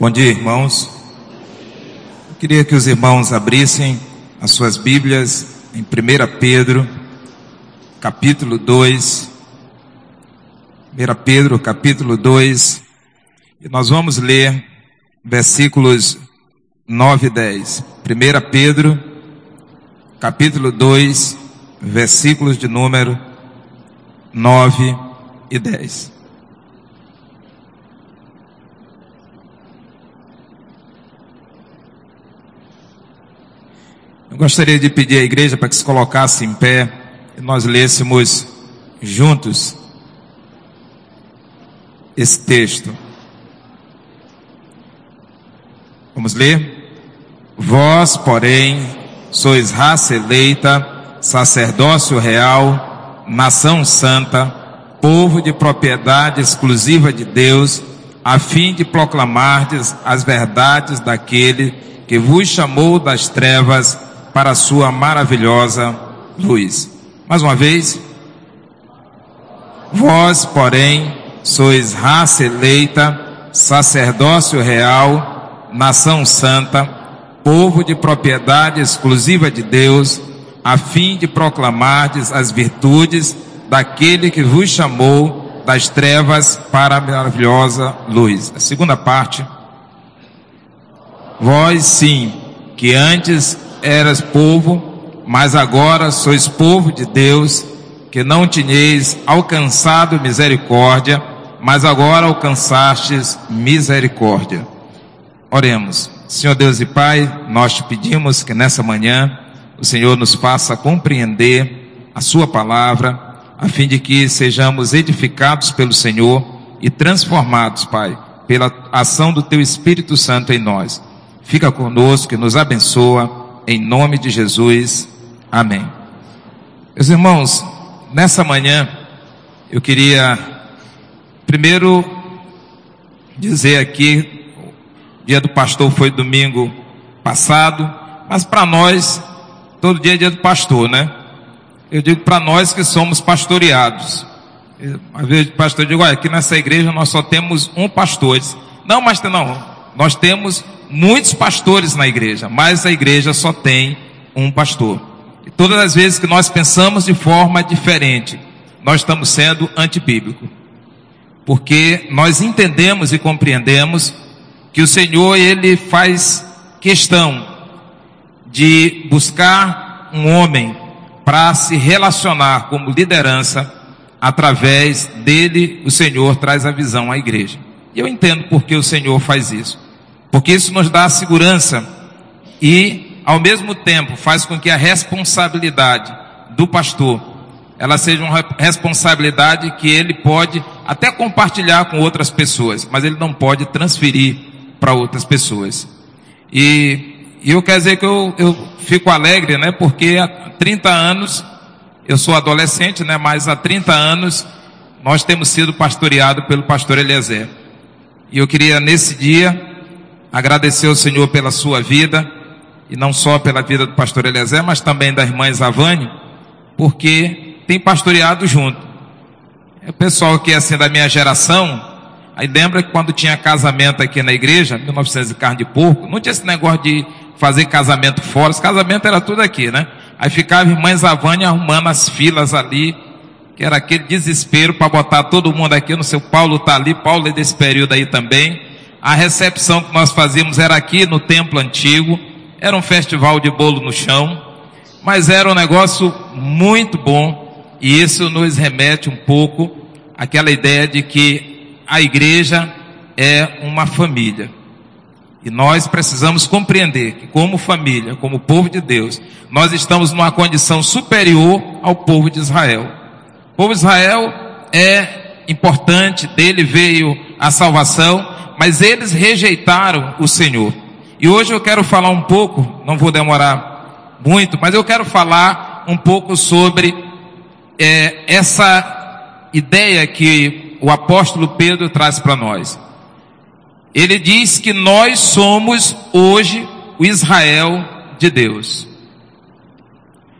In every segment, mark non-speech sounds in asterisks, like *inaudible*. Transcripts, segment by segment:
Bom dia, irmãos. Eu queria que os irmãos abrissem as suas Bíblias em 1 Pedro, capítulo 2. 1 Pedro, capítulo 2. E nós vamos ler versículos 9 e 10. 1 Pedro, capítulo 2, versículos de número 9 e 10. Eu gostaria de pedir à igreja para que se colocasse em pé e nós lêssemos juntos esse texto. Vamos ler? Vós, porém, sois raça eleita, sacerdócio real, nação santa, povo de propriedade exclusiva de Deus, a fim de proclamardes as verdades daquele que vos chamou das trevas para a sua maravilhosa luz. Mais uma vez, vós, porém, sois raça eleita, sacerdócio real, nação santa, povo de propriedade exclusiva de Deus, a fim de proclamardes as virtudes daquele que vos chamou das trevas para a maravilhosa luz. A segunda parte. Vós sim, que antes eras povo, mas agora sois povo de Deus, que não tinhais alcançado misericórdia, mas agora alcançastes misericórdia. Oremos. Senhor Deus e Pai, nós te pedimos que nessa manhã o Senhor nos faça compreender a Sua palavra, a fim de que sejamos edificados pelo Senhor e transformados, Pai, pela ação do Teu Espírito Santo em nós. Fica conosco e nos abençoa em nome de Jesus. Amém. Meus irmãos, nessa manhã eu queria primeiro dizer aqui, o dia do pastor foi domingo passado, mas para nós todo dia é dia do pastor, né? Eu digo para nós que somos pastoreados. Às vezes o pastor diz, olha, aqui nessa igreja nós só temos um pastor. Não, mas não, nós temos muitos pastores na igreja, mas a igreja só tem um pastor. E todas as vezes que nós pensamos de forma diferente, nós estamos sendo antibíblico. Porque nós entendemos e compreendemos que o Senhor, Ele faz questão de buscar um homem para se relacionar como liderança, através dele o Senhor traz a visão à igreja. E eu entendo porque o Senhor faz isso porque isso nos dá segurança e, ao mesmo tempo, faz com que a responsabilidade do pastor ela seja uma responsabilidade que ele pode até compartilhar com outras pessoas, mas ele não pode transferir para outras pessoas. E, e, eu quero dizer que eu, eu fico alegre, né? Porque há 30 anos, eu sou adolescente, né? Mas há 30 anos nós temos sido pastoreados pelo pastor Eliezer. E eu queria nesse dia agradecer ao Senhor pela sua vida, e não só pela vida do pastor Eliezer, mas também da irmã Zavane, porque tem pastoreado junto. É o pessoal que é assim da minha geração, aí lembra que quando tinha casamento aqui na igreja, 1900 de carne de porco, não tinha esse negócio de fazer casamento fora, esse casamento era tudo aqui, né? Aí ficava a irmã Zavane arrumando as filas ali, que era aquele desespero para botar todo mundo aqui, no seu Paulo tá ali, Paulo é desse período aí também. A recepção que nós fazíamos era aqui no templo antigo, era um festival de bolo no chão, mas era um negócio muito bom, e isso nos remete um pouco àquela ideia de que a igreja é uma família. E nós precisamos compreender que, como família, como povo de Deus, nós estamos numa condição superior ao povo de Israel. O povo de Israel é importante, dele veio a salvação, mas eles rejeitaram o Senhor. E hoje eu quero falar um pouco, não vou demorar muito, mas eu quero falar um pouco sobre é, essa ideia que o apóstolo Pedro traz para nós. Ele diz que nós somos hoje o Israel de Deus.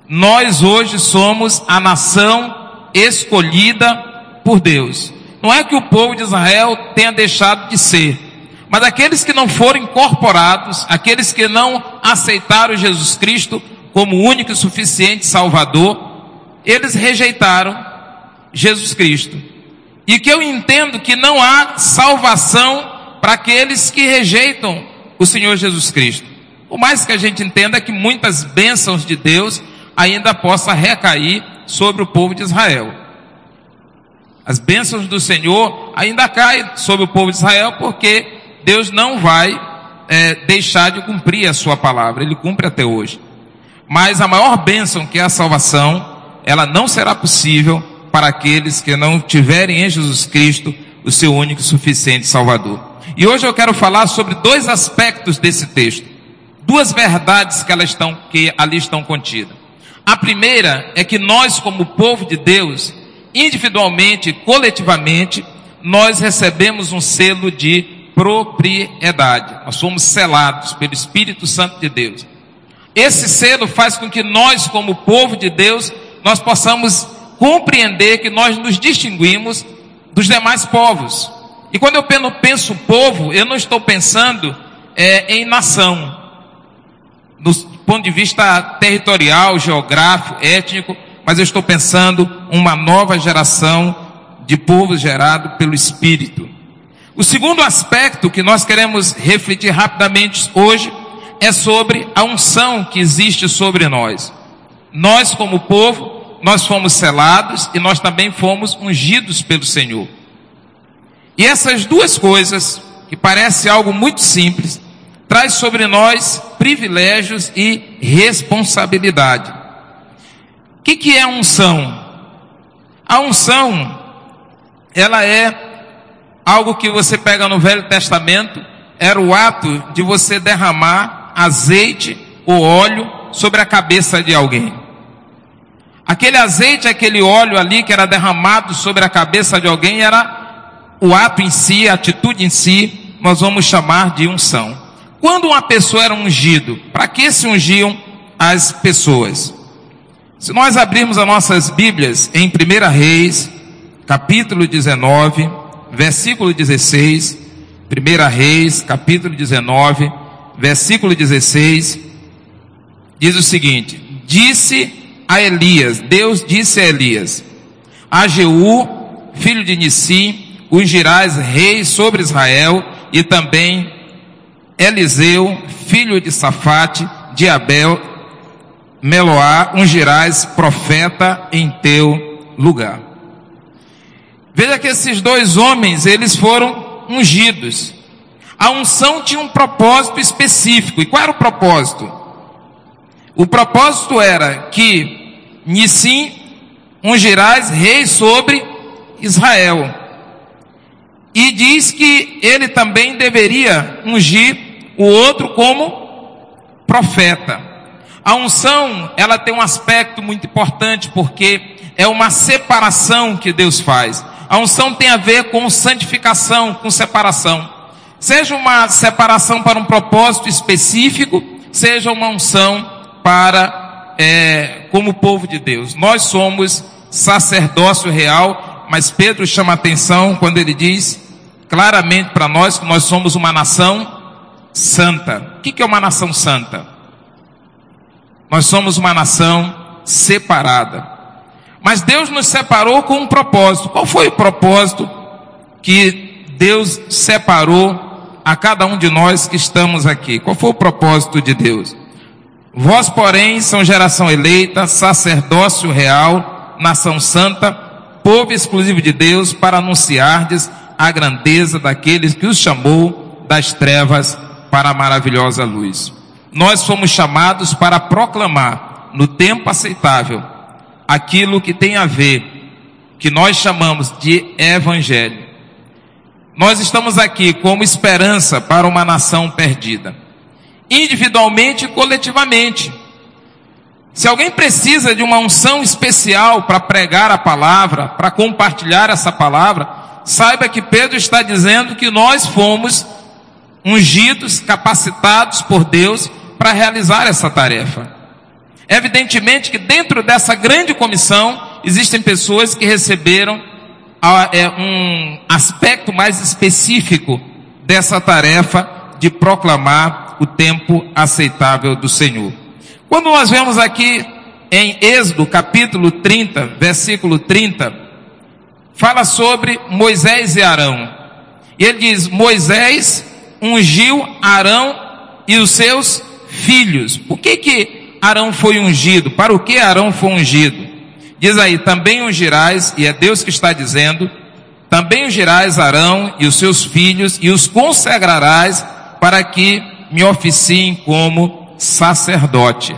Nós hoje somos a nação escolhida por Deus. Não é que o povo de Israel tenha deixado de ser, Mas aqueles que não foram incorporados, aqueles que não aceitaram Jesus Cristo como único e suficiente Salvador, eles rejeitaram Jesus Cristo. E que eu entendo que não há salvação para aqueles que rejeitam o Senhor Jesus Cristo. O mais que a gente entenda é que muitas bênçãos de Deus ainda possa recair sobre o povo de Israel. As bênçãos do Senhor ainda caem sobre o povo de Israel porque Deus não vai é, deixar de cumprir a sua palavra. Ele cumpre até hoje. Mas a maior bênção que é a salvação, ela não será possível para aqueles que não tiverem em Jesus Cristo o seu único e suficiente Salvador. E hoje eu quero falar sobre dois aspectos desse texto. Duas verdades que, elas estão, que ali estão contidas. A primeira é que nós, como povo de Deus, individualmente e coletivamente, nós recebemos um selo de propriedade. Nós somos selados pelo Espírito Santo de Deus. Esse selo faz com que nós, como povo de Deus, nós possamos compreender que nós nos distinguimos dos demais povos. E quando eu penso povo, eu não estou pensando é, em nação, do ponto de vista territorial, geográfico, étnico, mas eu estou pensando uma nova geração de povo gerado pelo Espírito. O segundo aspecto que nós queremos refletir rapidamente hoje é sobre a unção que existe sobre nós. Nós, como povo, nós fomos selados e nós também fomos ungidos pelo Senhor. E essas duas coisas, que parece algo muito simples, traz sobre nós privilégios e responsabilidade. O que, que é unção? A unção, ela é algo que você pega no Velho Testamento, era o ato de você derramar azeite ou óleo sobre a cabeça de alguém. Aquele azeite, aquele óleo ali que era derramado sobre a cabeça de alguém era o ato em si, a atitude em si, nós vamos chamar de unção. Quando uma pessoa era ungido, para que se ungiam as pessoas? Se nós abrirmos as nossas Bíblias em 1 Reis, capítulo 19, versículo 16, 1 Reis, capítulo 19, versículo 16, diz o seguinte: Disse a Elias, Deus disse a Elias, a Jeú, filho de Nissim, ungirás rei sobre Israel, e também Eliseu, filho de Safate, de Abel, Meloá, ungirás profeta em teu lugar. Veja que esses dois homens, eles foram ungidos. A unção tinha um propósito específico. E qual era o propósito? O propósito era que Nissim ungirás rei sobre Israel. E diz que ele também deveria ungir o outro como profeta. A unção, ela tem um aspecto muito importante porque é uma separação que Deus faz. A unção tem a ver com santificação, com separação. Seja uma separação para um propósito específico, seja uma unção para, é, como povo de Deus. Nós somos sacerdócio real, mas Pedro chama atenção quando ele diz claramente para nós que nós somos uma nação santa. O que é uma nação santa? Nós somos uma nação separada. Mas Deus nos separou com um propósito. Qual foi o propósito que Deus separou a cada um de nós que estamos aqui? Qual foi o propósito de Deus? Vós, porém, são geração eleita, sacerdócio real, nação santa, povo exclusivo de Deus, para anunciardes a grandeza daqueles que os chamou das trevas para a maravilhosa luz. Nós fomos chamados para proclamar no tempo aceitável aquilo que tem a ver, que nós chamamos de evangelho. Nós estamos aqui como esperança para uma nação perdida, individualmente e coletivamente. Se alguém precisa de uma unção especial para pregar a palavra, para compartilhar essa palavra, saiba que Pedro está dizendo que nós fomos ungidos, capacitados por Deus para realizar essa tarefa. Evidentemente que dentro dessa grande comissão existem pessoas que receberam é, um aspecto mais específico dessa tarefa de proclamar o tempo aceitável do Senhor. Quando nós vemos aqui em Êxodo capítulo 30, versículo 30, fala sobre Moisés e Arão. E ele diz: Moisés ungiu Arão e os seus filhos. Por que que Arão foi ungido? Para o que Arão foi ungido? Diz aí, também ungirás, e é Deus que está dizendo, também ungirás Arão e os seus filhos e os consagrarás para que me oficiem como sacerdote.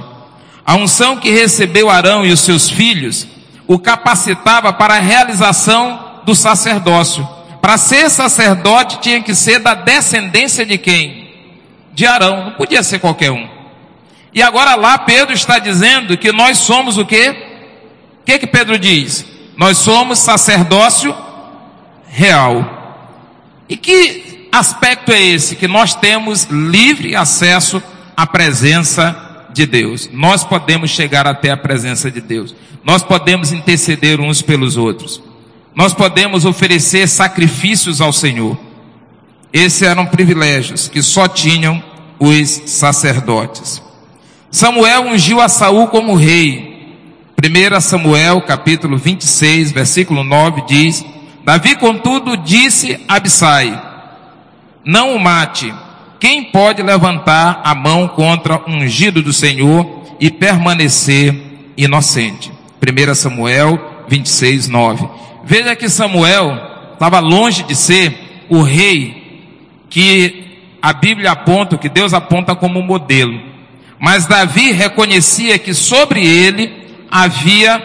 A unção que recebeu Arão e os seus filhos o capacitava para a realização do sacerdócio. Para ser sacerdote tinha que ser da descendência de quem? De Arão, não podia ser qualquer um. E agora lá Pedro está dizendo que nós somos o quê? O que que Pedro diz? Nós somos sacerdócio real. E que aspecto é esse? Que nós temos livre acesso à presença de Deus. Nós podemos chegar até a presença de Deus. Nós podemos interceder uns pelos outros. Nós podemos oferecer sacrifícios ao Senhor. Esses eram privilégios que só tinham os sacerdotes. Samuel ungiu a Saul como rei. 1 Samuel, capítulo 26, versículo 9 diz: Davi, contudo, disse a Abissai: Não o mate. Quem pode levantar a mão contra o ungido do Senhor e permanecer inocente? 1 Samuel 26, 9. Veja que Samuel estava longe de ser o rei que a Bíblia aponta, que Deus aponta como modelo. Mas Davi reconhecia que sobre ele havia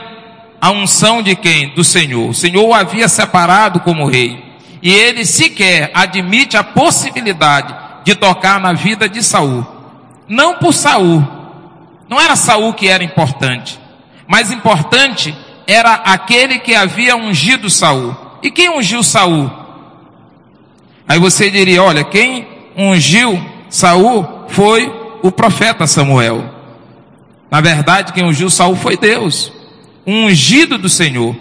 a unção de quem? Do Senhor. O Senhor o havia separado como rei. E ele sequer admite a possibilidade de tocar na vida de Saul. Não por Saul. Não era Saul que era importante. Mas importante era aquele que havia ungido Saul. E quem ungiu Saul? Aí você diria, olha, quem ungiu Saul foi o profeta Samuel. Na verdade, quem ungiu Saul foi Deus um ungido do Senhor.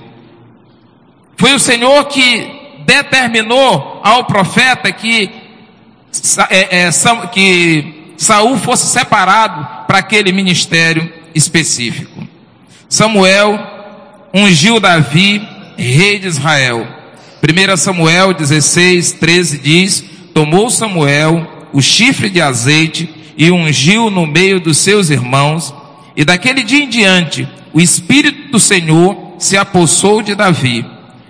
Foi o Senhor que determinou ao profeta que, é, é, que Saul fosse separado para aquele ministério específico. Samuel ungiu Davi, rei de Israel. 1 Samuel 16, 13 diz: Tomou Samuel o chifre de azeite e ungiu no meio dos seus irmãos, e daquele dia em diante o Espírito do Senhor se apossou de Davi.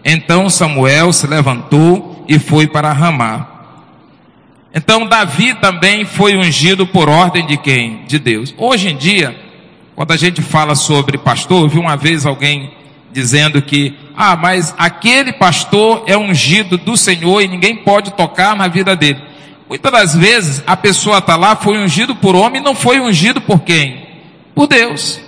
Então Samuel se levantou e foi para Ramá. Então Davi também foi ungido por ordem de quem? De Deus. Hoje em dia, quando a gente fala sobre pastor, eu vi uma vez alguém dizendo que, ah, mas aquele pastor é ungido do Senhor e ninguém pode tocar na vida dele. Muitas das vezes a pessoa está lá, foi ungido por homem, não foi ungido por quem? Por Deus.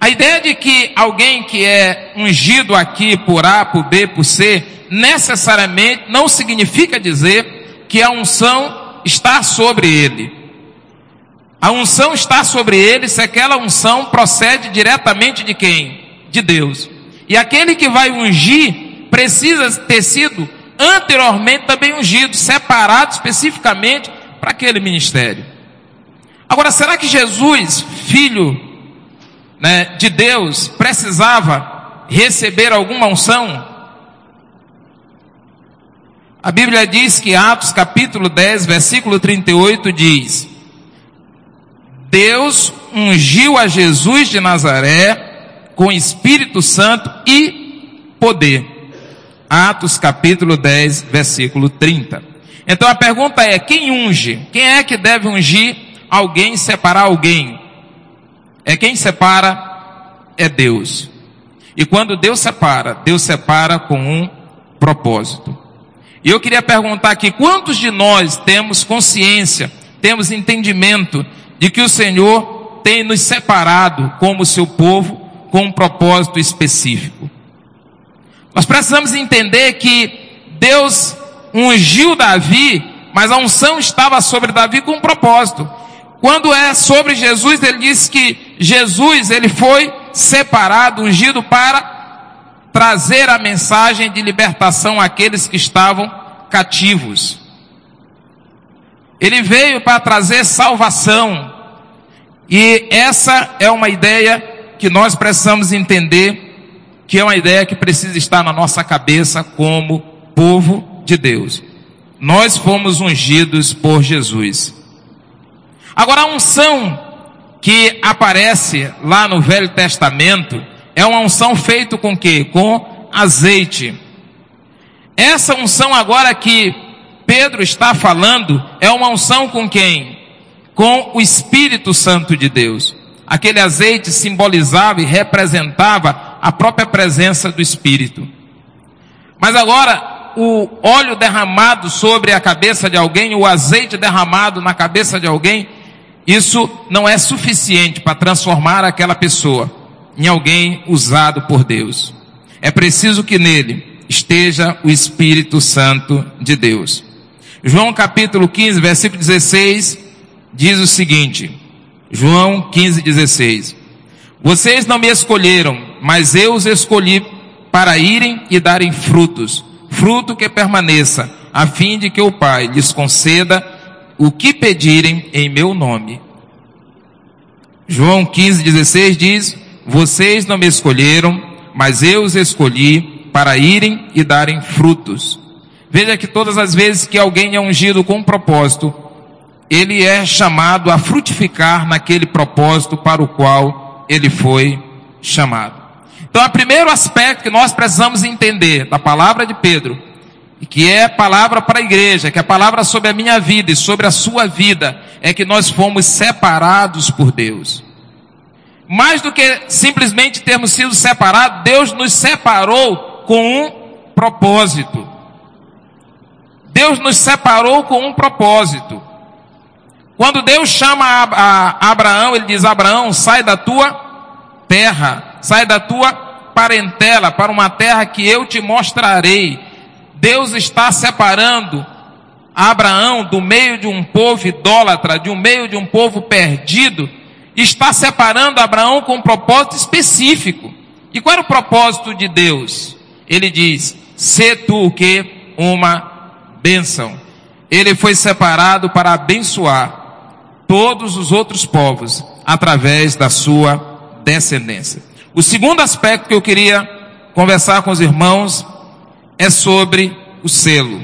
A ideia de que alguém que é ungido aqui por A, por B, por C, necessariamente não significa dizer que a unção está sobre ele. A unção está sobre ele se aquela unção procede diretamente de quem? De Deus. E aquele que vai ungir precisa ter sido anteriormente também ungido, separado especificamente para aquele ministério. Agora, será que Jesus, filho né, de Deus precisava receber alguma unção? A Bíblia diz que Atos capítulo 10, versículo 38 diz: Deus ungiu a Jesus de Nazaré com Espírito Santo e poder. Atos capítulo 10, versículo 30. Então a pergunta é: quem unge? Quem é que deve ungir alguém, separar alguém? É quem separa é Deus. E quando Deus separa, Deus separa com um propósito. E eu queria perguntar aqui, quantos de nós temos consciência, temos entendimento de que o Senhor tem nos separado como seu povo com um propósito específico? Nós precisamos entender que Deus ungiu Davi, mas a unção estava sobre Davi com um propósito. Quando é sobre Jesus, ele diz que Jesus, ele foi separado, ungido para trazer a mensagem de libertação àqueles que estavam cativos. Ele veio para trazer salvação. E essa é uma ideia que nós precisamos entender, que é uma ideia que precisa estar na nossa cabeça como povo de Deus. Nós fomos ungidos por Jesus. Agora, a unção que aparece lá no Velho Testamento é uma unção feita com que? Com azeite. Essa unção agora que Pedro está falando é uma unção com quem? Com o Espírito Santo de Deus. Aquele azeite simbolizava e representava a própria presença do Espírito. Mas agora, o óleo derramado sobre a cabeça de alguém, o azeite derramado na cabeça de alguém, isso não é suficiente para transformar aquela pessoa em alguém usado por Deus. É preciso que nele esteja o Espírito Santo de Deus. João capítulo 15, versículo 16, diz o seguinte, João 15, 16. Vocês não me escolheram, mas eu os escolhi para irem e darem frutos, fruto que permaneça, a fim de que o Pai lhes conceda o que pedirem em meu nome. João 15, 16 diz, vocês não me escolheram, mas eu os escolhi para irem e darem frutos, Veja que todas as vezes que alguém é ungido com um propósito, ele é chamado a frutificar naquele propósito para o qual ele foi chamado. Então, o primeiro aspecto que nós precisamos entender da palavra de Pedro, que é palavra para a igreja, que é palavra sobre a minha vida e sobre a sua vida, é que nós fomos separados por Deus. Mais do que simplesmente termos sido separados, Deus nos separou com um propósito. Deus nos separou com um propósito. Quando Deus chama a Abraão, ele diz: Abraão, sai da tua terra, sai da tua parentela para uma terra que eu te mostrarei. Deus está separando Abraão do meio de um povo idólatra, de um meio de um povo perdido, está separando Abraão com um propósito específico. E qual era o propósito de Deus? Ele diz: "Se tu que uma bênção. Ele foi separado para abençoar todos os outros povos através da sua descendência. O segundo aspecto que eu queria conversar com os irmãos é sobre o selo.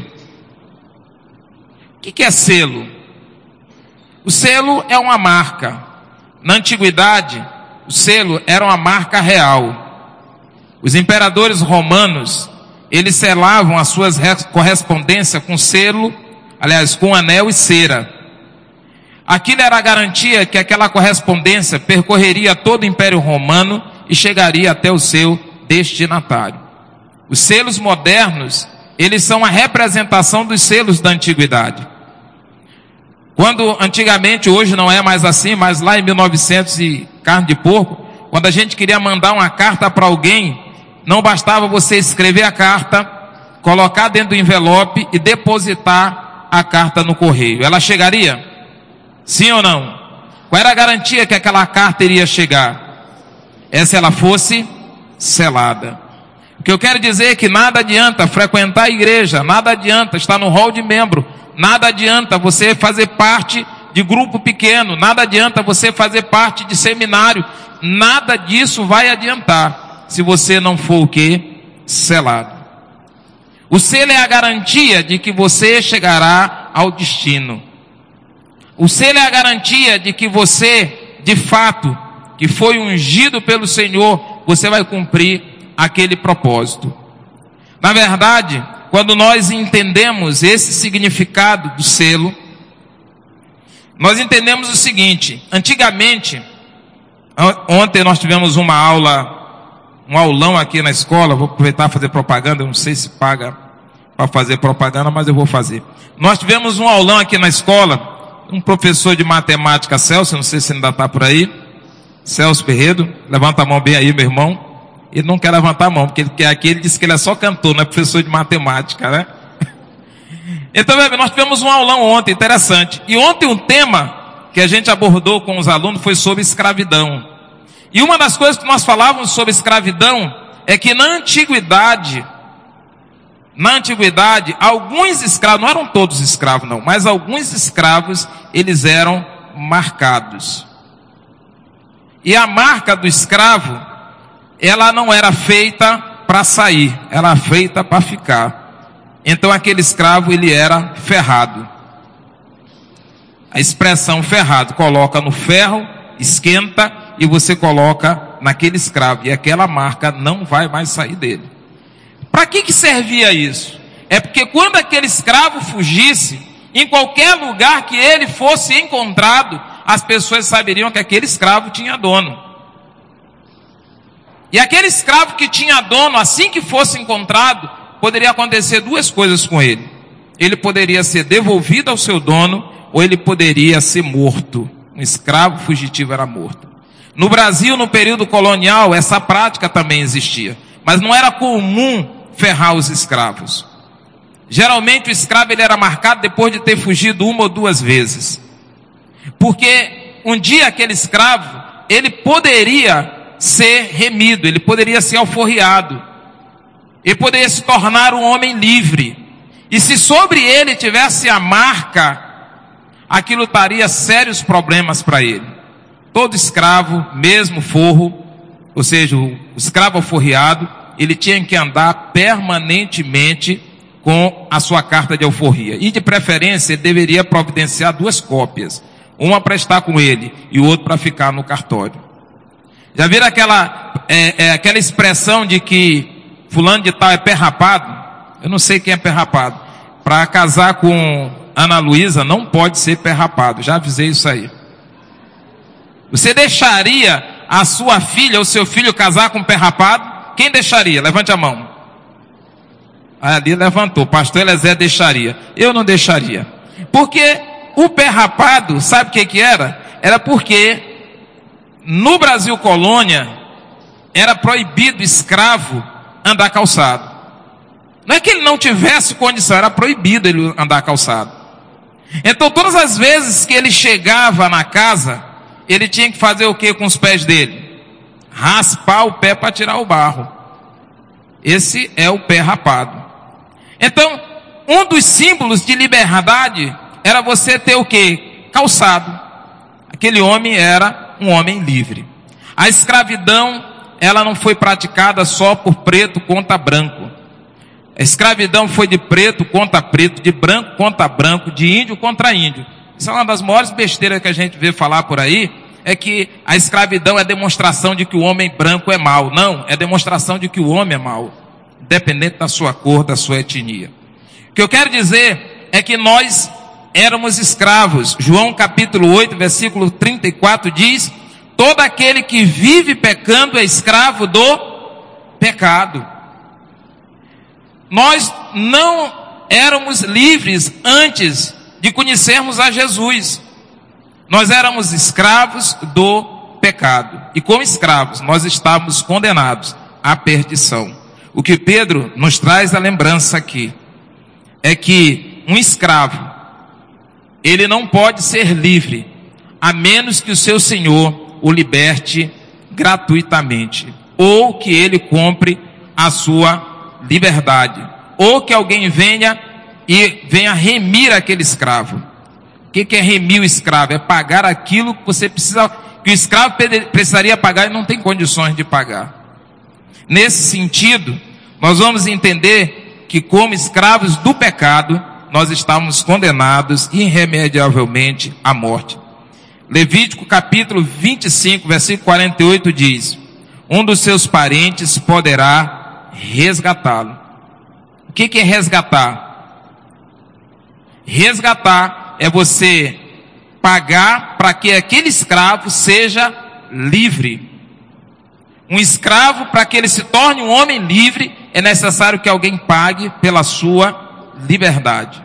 O que é selo? O selo é uma marca. Na antiguidade, o selo era uma marca real. Os imperadores romanos eles selavam as suas correspondências com selo, aliás, com anel e cera. Aquilo era a garantia que aquela correspondência percorreria todo o Império Romano e chegaria até o seu destinatário. Os selos modernos, eles são a representação dos selos da antiguidade. Quando antigamente, hoje não é mais assim, mas lá em 1900 e carne de porco, quando a gente queria mandar uma carta para alguém, não bastava você escrever a carta, colocar dentro do envelope e depositar a carta no correio. Ela chegaria? Sim ou não? Qual era a garantia que aquela carta iria chegar? É se ela fosse selada. O que eu quero dizer é que nada adianta frequentar a igreja, nada adianta estar no hall de membro, nada adianta você fazer parte de grupo pequeno, nada adianta você fazer parte de seminário, nada disso vai adiantar se você não for o que? Selado. O selo é a garantia de que você chegará ao destino. O selo é a garantia de que você, de fato, que foi ungido pelo Senhor, você vai cumprir aquele propósito. Na verdade, quando nós entendemos esse significado do selo, nós entendemos o seguinte: antigamente, ontem nós tivemos uma aula um aulão aqui na escola, vou aproveitar fazer propaganda, eu não sei se paga para fazer propaganda, mas eu vou fazer. Nós tivemos um aulão aqui na escola, um professor de matemática, Celso, não sei se ainda está por aí, Celso Ferreiro, levanta a mão bem aí, meu irmão. Ele não quer levantar a mão, porque ele quer aqui, ele disse que ele é só cantor, não é professor de matemática, né? *laughs* Então, nós tivemos um aulão ontem, interessante. E ontem um tema que a gente abordou com os alunos foi sobre escravidão. E uma das coisas que nós falávamos sobre escravidão é que na antiguidade, na antiguidade, alguns escravos, não eram todos escravos não, mas alguns escravos, eles eram marcados. E a marca do escravo, ela não era feita para sair, ela era feita para ficar. Então aquele escravo, ele era ferrado. A expressão ferrado, coloca no ferro, esquenta e você coloca naquele escravo e aquela marca não vai mais sair dele. Para que, que servia isso? É porque quando aquele escravo fugisse, em qualquer lugar que ele fosse encontrado, as pessoas saberiam que aquele escravo tinha dono. E aquele escravo que tinha dono, assim que fosse encontrado, poderia acontecer duas coisas com ele. Ele poderia ser devolvido ao seu dono, ou ele poderia ser morto. Um escravo fugitivo era morto. No Brasil, no período colonial, essa prática também existia. Mas não era comum ferrar os escravos. Geralmente o escravo ele era marcado depois de ter fugido uma ou duas vezes. Porque um dia aquele escravo, ele poderia ser remido, ele poderia ser alforriado. Ele poderia se tornar um homem livre. E se sobre ele tivesse a marca, aquilo traria sérios problemas para ele. Todo escravo, mesmo forro, ou seja, o escravo alforriado, ele tinha que andar permanentemente com a sua carta de alforria. E de preferência, ele deveria providenciar duas cópias. Uma para estar com ele e o outro para ficar no cartório. Já viram aquela, é, é, aquela expressão de que fulano de tal é pé rapado? Eu não sei quem é pé rapado. Para casar com Ana Luísa, não pode ser pé rapado. Já avisei isso aí. Você deixaria a sua filha ou seu filho casar com pé rapado? Quem deixaria? Levante a mão. Ali levantou. Pastor Elezé deixaria. Eu não deixaria. Porque o pé rapado, sabe o que que era? Era porque no Brasil colônia era proibido escravo andar calçado. Não é que ele não tivesse condição, era proibido ele andar calçado. Então todas as vezes que ele chegava na casa, ele tinha que fazer o que com os pés dele? raspar o pé para tirar o barro. Esse é o pé rapado. Então, um dos símbolos de liberdade era você ter o que? Calçado. Aquele homem era um homem livre. A escravidão, ela não foi praticada só por preto contra branco. A escravidão foi de preto contra preto, de branco contra branco, de índio contra índio. Isso é uma das maiores besteiras que a gente vê falar por aí, é que a escravidão é demonstração de que o homem branco é mau. Não, é demonstração de que o homem é mau, independente da sua cor, da sua etnia. O que eu quero dizer é que nós éramos escravos. João capítulo 8, versículo 34 diz: Todo aquele que vive pecando é escravo do pecado. Nós não éramos livres antes de conhecermos a Jesus. Nós éramos escravos do pecado. E como escravos, nós estávamos condenados à perdição. O que Pedro nos traz a lembrança aqui é que um escravo, ele não pode ser livre, a menos que o seu senhor o liberte gratuitamente, ou que ele compre a sua liberdade, ou que alguém venha e venha remir aquele escravo que, que é remir o escravo? É pagar aquilo que você precisa, que o escravo precisaria pagar e não tem condições de pagar. Nesse sentido, nós vamos entender que como escravos do pecado, nós estamos condenados irremediavelmente à morte. Levítico capítulo 25, versículo 48 diz: Um dos seus parentes poderá resgatá-lo. O que é resgatar? Resgatar é você pagar para que aquele escravo seja livre. Um escravo, para que ele se torne um homem livre, é necessário que alguém pague pela sua liberdade.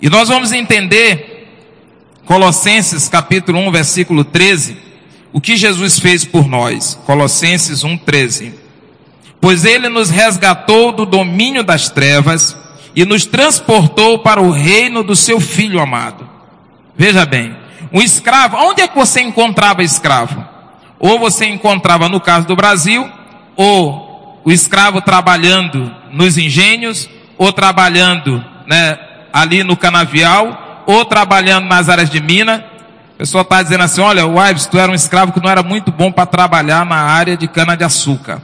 E nós vamos entender, Colossenses capítulo 1, versículo 13, o que Jesus fez por nós. Colossenses 1, 13. Pois ele nos resgatou do domínio das trevas e nos transportou para o reino do seu filho amado. Veja bem, um escravo, onde é que você encontrava escravo? Ou você encontrava no caso do Brasil, ou o escravo trabalhando nos engenhos, ou trabalhando né, ali no canavial, ou trabalhando nas áreas de mina. A pessoa está dizendo assim, olha, Ives, tu era um escravo que não era muito bom para trabalhar na área de cana-de-açúcar.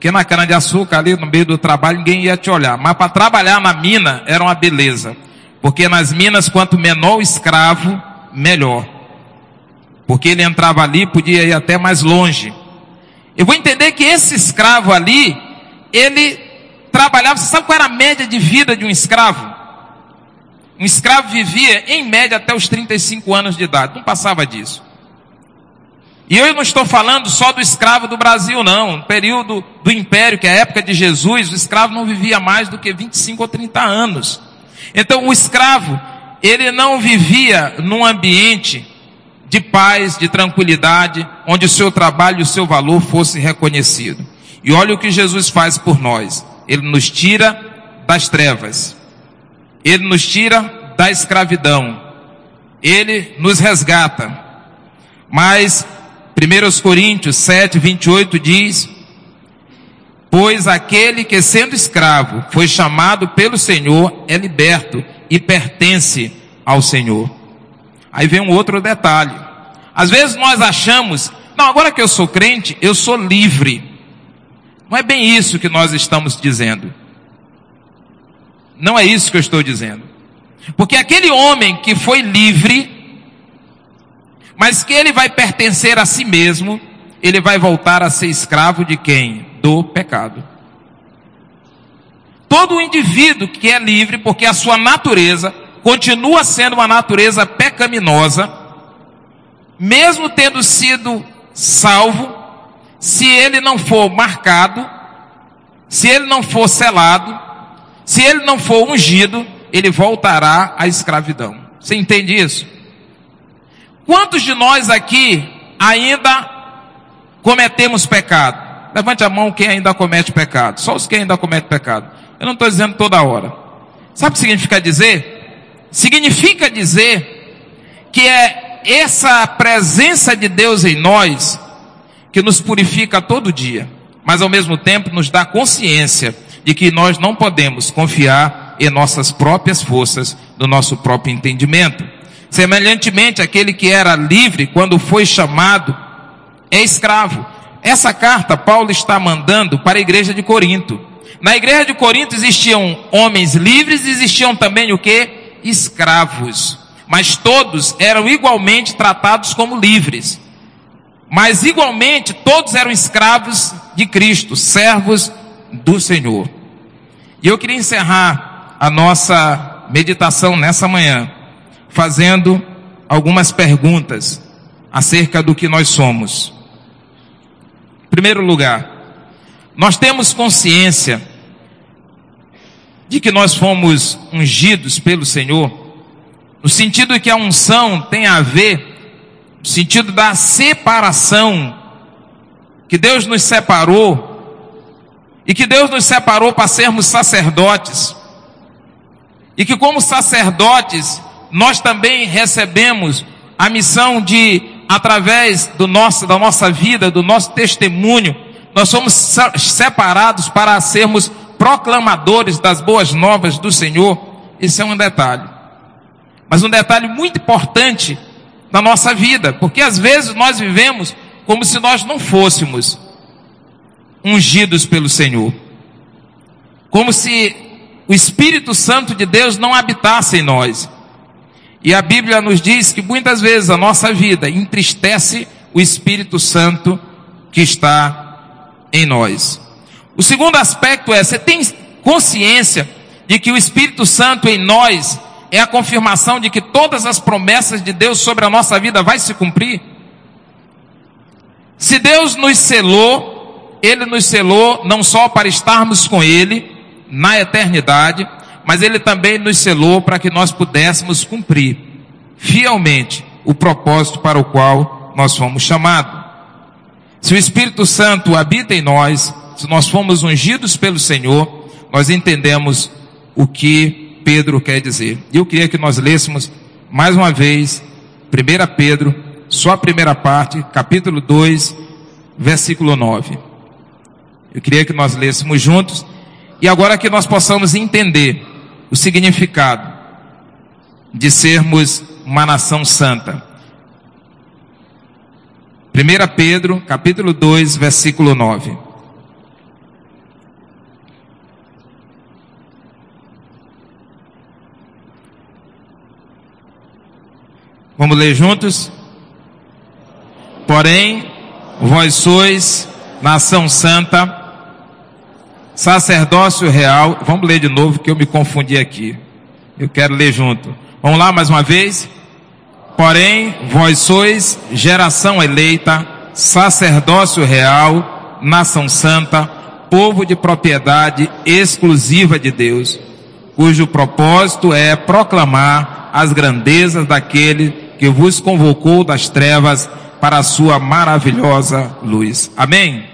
Porque na cana-de-açúcar, ali no meio do trabalho, ninguém ia te olhar. Mas para trabalhar na mina, era uma beleza. Porque nas minas, quanto menor o escravo, melhor. Porque ele entrava ali, podia ir até mais longe. Eu vou entender que esse escravo ali, ele trabalhava, você sabe qual era a média de vida de um escravo? Um escravo vivia, em média, até os 35 anos de idade, não passava disso. E eu não estou falando só do escravo do Brasil, não. No período do império, que é a época de Jesus, o escravo não vivia mais do que 25 ou 30 anos. Então, o escravo, ele não vivia num ambiente de paz, de tranquilidade, onde o seu trabalho e o seu valor fosse reconhecido. E olha o que Jesus faz por nós. Ele nos tira das trevas. Ele nos tira da escravidão. Ele nos resgata. Mas 1 Coríntios 7, 28 diz: Pois aquele que sendo escravo foi chamado pelo Senhor é liberto e pertence ao Senhor. Aí vem um outro detalhe. Às vezes nós achamos, não, agora que eu sou crente, eu sou livre. Não é bem isso que nós estamos dizendo. Não é isso que eu estou dizendo. Porque aquele homem que foi livre, mas que ele vai pertencer a si mesmo, ele vai voltar a ser escravo de quem? Do pecado. Todo indivíduo que é livre, porque a sua natureza continua sendo uma natureza pecaminosa, mesmo tendo sido salvo, se ele não for marcado, se ele não for selado, se ele não for ungido, ele voltará à escravidão. Você entende isso? Quantos de nós aqui ainda cometemos pecado? Levante a mão quem ainda comete pecado. Só os que ainda cometem pecado. Eu não estou dizendo toda hora. Sabe o que significa dizer? Significa dizer que é essa presença de Deus em nós que nos purifica todo dia, mas ao mesmo tempo nos dá consciência de que nós não podemos confiar em nossas próprias forças, no nosso próprio entendimento. Semelhantemente, aquele que era livre quando foi chamado é escravo. Essa carta Paulo está mandando para a igreja de Corinto. Na igreja de Corinto existiam homens livres e existiam também o que? escravos, mas todos eram igualmente tratados como livres. Mas igualmente todos eram escravos de Cristo, servos do Senhor. E eu queria encerrar a nossa meditação nessa manhã fazendo algumas perguntas acerca do que nós somos. Em primeiro lugar, nós temos consciência de que nós fomos ungidos pelo Senhor, no sentido que a unção tem a ver, no sentido da separação, que Deus nos separou, e que Deus nos separou para sermos sacerdotes, e que como sacerdotes, nós também recebemos a missão de, através do nosso, da nossa vida, do nosso testemunho, nós somos separados para sermos proclamadores das boas novas do Senhor, esse é um detalhe. Mas um detalhe muito importante na nossa vida, porque às vezes nós vivemos como se nós não fôssemos ungidos pelo Senhor. Como se o Espírito Santo de Deus não habitasse em nós. E a Bíblia nos diz que muitas vezes a nossa vida entristece o Espírito Santo que está em nós. O segundo aspecto é, você tem consciência de que o Espírito Santo em nós é a confirmação de que todas as promessas de Deus sobre a nossa vida vai se cumprir? Se Deus nos selou, Ele nos selou não só para estarmos com Ele na eternidade, mas Ele também nos selou para que nós pudéssemos cumprir fielmente o propósito para o qual nós fomos chamados. Se o Espírito Santo habita em nós, se nós fomos ungidos pelo Senhor, nós entendemos o que Pedro quer dizer. E eu queria que nós lêssemos mais uma vez 1 Pedro, só a primeira parte, capítulo 2, versículo 9. Eu queria que nós lêssemos juntos e agora que nós possamos entender o significado de sermos uma nação santa. 1 Pedro, capítulo 2, versículo 9. Vamos ler juntos? Porém, vós sois nação santa, sacerdócio real. Vamos ler de novo que eu me confundi aqui. Eu quero ler junto. Vamos lá mais uma vez? Porém, vós sois geração eleita, sacerdócio real, nação santa, povo de propriedade exclusiva de Deus, cujo propósito é proclamar as grandezas daquele que vos convocou das trevas para a sua maravilhosa luz. Amém?